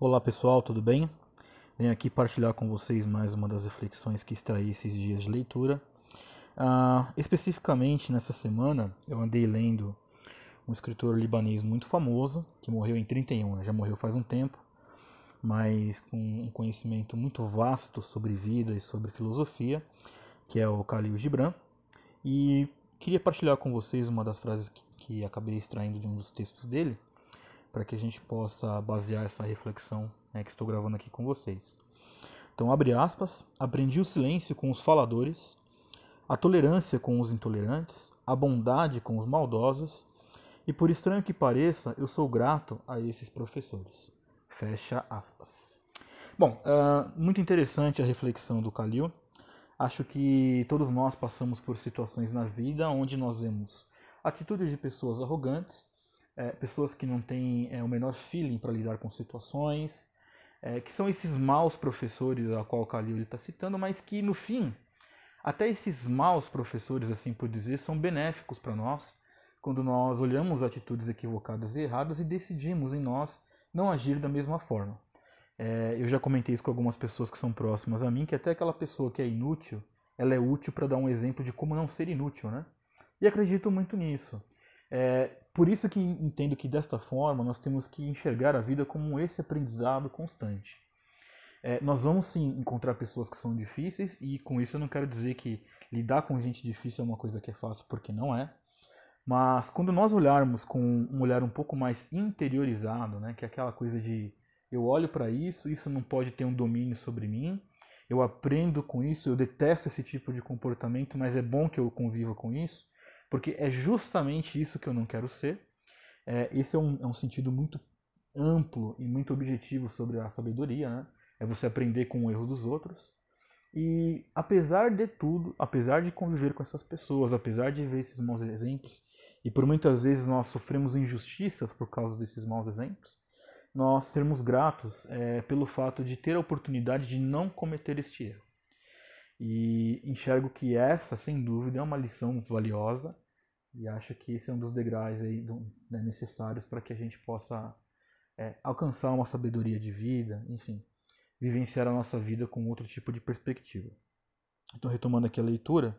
Olá pessoal, tudo bem? Venho aqui partilhar com vocês mais uma das reflexões que extraí esses dias de leitura. Uh, especificamente nessa semana, eu andei lendo um escritor libanês muito famoso, que morreu em 31, né? já morreu faz um tempo, mas com um conhecimento muito vasto sobre vida e sobre filosofia, que é o Khalil Gibran. E queria partilhar com vocês uma das frases que, que acabei extraindo de um dos textos dele, para que a gente possa basear essa reflexão né, que estou gravando aqui com vocês. Então, abre aspas, aprendi o silêncio com os faladores, a tolerância com os intolerantes, a bondade com os maldosos, e por estranho que pareça, eu sou grato a esses professores. Fecha aspas. Bom, uh, muito interessante a reflexão do Calil. Acho que todos nós passamos por situações na vida onde nós vemos atitudes de pessoas arrogantes é, pessoas que não têm é, o menor feeling para lidar com situações, é, que são esses maus professores a qual o Khalil está citando, mas que no fim, até esses maus professores, assim por dizer, são benéficos para nós, quando nós olhamos atitudes equivocadas e erradas e decidimos em nós não agir da mesma forma. É, eu já comentei isso com algumas pessoas que são próximas a mim, que até aquela pessoa que é inútil, ela é útil para dar um exemplo de como não ser inútil, né? E acredito muito nisso. É, por isso que entendo que desta forma nós temos que enxergar a vida como esse aprendizado constante. É, nós vamos sim encontrar pessoas que são difíceis e com isso eu não quero dizer que lidar com gente difícil é uma coisa que é fácil, porque não é. Mas quando nós olharmos com um olhar um pouco mais interiorizado, né, que é aquela coisa de eu olho para isso, isso não pode ter um domínio sobre mim, eu aprendo com isso, eu detesto esse tipo de comportamento, mas é bom que eu conviva com isso porque é justamente isso que eu não quero ser. É, esse é um, é um sentido muito amplo e muito objetivo sobre a sabedoria, né? É você aprender com o erro dos outros. E apesar de tudo, apesar de conviver com essas pessoas, apesar de ver esses maus exemplos, e por muitas vezes nós sofremos injustiças por causa desses maus exemplos, nós sermos gratos é, pelo fato de ter a oportunidade de não cometer este erro. E enxergo que essa, sem dúvida, é uma lição valiosa e acho que esse é um dos degraus aí do, né, necessários para que a gente possa é, alcançar uma sabedoria de vida, enfim, vivenciar a nossa vida com outro tipo de perspectiva. Então, retomando aqui a leitura,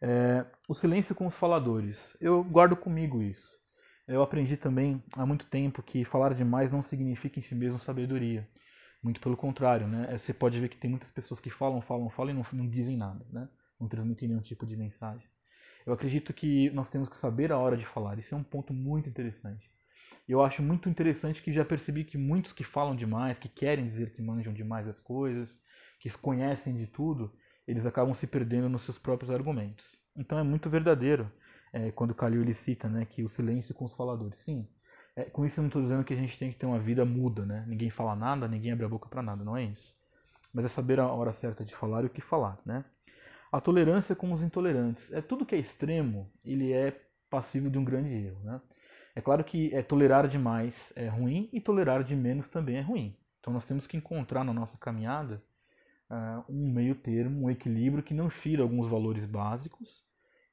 é, o silêncio com os faladores. Eu guardo comigo isso. Eu aprendi também há muito tempo que falar demais não significa em si mesmo sabedoria. Muito pelo contrário, né? É, você pode ver que tem muitas pessoas que falam, falam, falam e não, não dizem nada, né? Não transmitem nenhum tipo de mensagem. Eu acredito que nós temos que saber a hora de falar. Isso é um ponto muito interessante. Eu acho muito interessante que já percebi que muitos que falam demais, que querem dizer que manjam demais as coisas, que conhecem de tudo, eles acabam se perdendo nos seus próprios argumentos. Então é muito verdadeiro é, quando Calil ele cita né, que o silêncio com os faladores. Sim, é, com isso eu não estou dizendo que a gente tem que ter uma vida muda, né? Ninguém fala nada, ninguém abre a boca para nada, não é isso. Mas é saber a hora certa de falar e o que falar, né? A tolerância com os intolerantes. É tudo que é extremo, ele é passível de um grande erro, né? É claro que é, tolerar demais é ruim e tolerar de menos também é ruim. Então nós temos que encontrar na nossa caminhada uh, um meio termo, um equilíbrio que não fira alguns valores básicos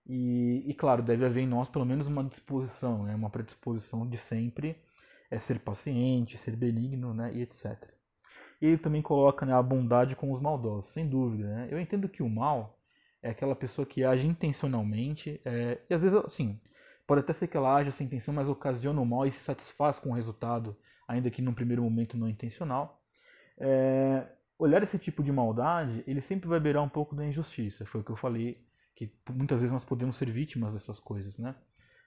e, e, claro, deve haver em nós pelo menos uma disposição, né? uma predisposição de sempre é ser paciente, ser benigno né? e etc. Ele também coloca né, a bondade com os maldosos, sem dúvida. Né? Eu entendo que o mal é aquela pessoa que age intencionalmente, é, e às vezes, assim, pode até ser que ela age sem intenção, mas ocasiona o mal e se satisfaz com o resultado, ainda que num primeiro momento não intencional. É, olhar esse tipo de maldade, ele sempre vai beirar um pouco da injustiça, foi o que eu falei, muitas vezes nós podemos ser vítimas dessas coisas, né?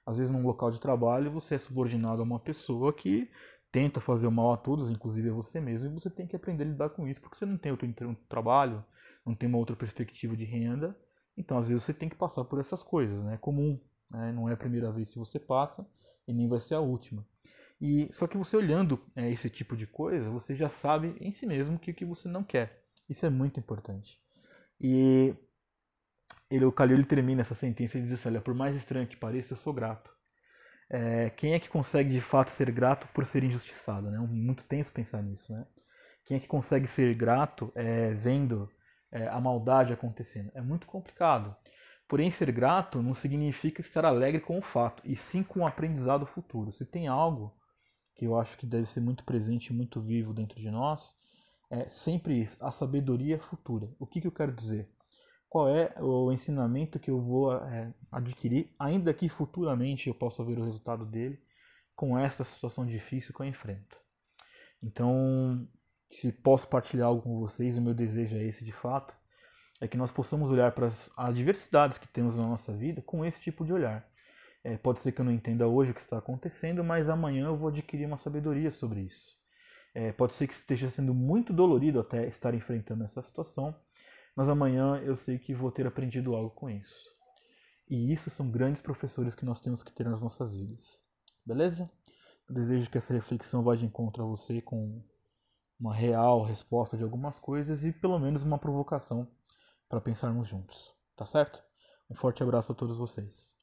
Às vezes num local de trabalho você é subordinado a uma pessoa que tenta fazer o mal a todos, inclusive a você mesmo, e você tem que aprender a lidar com isso, porque você não tem outro trabalho, não tem uma outra perspectiva de renda, então, às vezes, você tem que passar por essas coisas, né? É comum, né? não é a primeira vez que você passa e nem vai ser a última. E Só que você olhando é, esse tipo de coisa, você já sabe em si mesmo o que, que você não quer. Isso é muito importante. E ele, o Calil termina essa sentença e diz assim, olha, por mais estranho que pareça, eu sou grato. É, quem é que consegue de fato ser grato por ser injustiçado? Né? É muito tenso pensar nisso. Né? Quem é que consegue ser grato é, vendo é, a maldade acontecendo. É muito complicado. Porém, ser grato não significa estar alegre com o fato, e sim com o aprendizado futuro. Se tem algo que eu acho que deve ser muito presente, muito vivo dentro de nós, é sempre isso, a sabedoria futura. O que, que eu quero dizer? Qual é o ensinamento que eu vou é, adquirir, ainda que futuramente eu possa ver o resultado dele, com essa situação difícil que eu enfrento? Então, se posso partilhar algo com vocês, o meu desejo é esse de fato, é que nós possamos olhar para as adversidades que temos na nossa vida com esse tipo de olhar. É, pode ser que eu não entenda hoje o que está acontecendo, mas amanhã eu vou adquirir uma sabedoria sobre isso. É, pode ser que esteja sendo muito dolorido até estar enfrentando essa situação, mas amanhã eu sei que vou ter aprendido algo com isso. E isso são grandes professores que nós temos que ter nas nossas vidas. Beleza? Eu desejo que essa reflexão vá de encontro a você com uma real resposta de algumas coisas e pelo menos uma provocação para pensarmos juntos. Tá certo? Um forte abraço a todos vocês.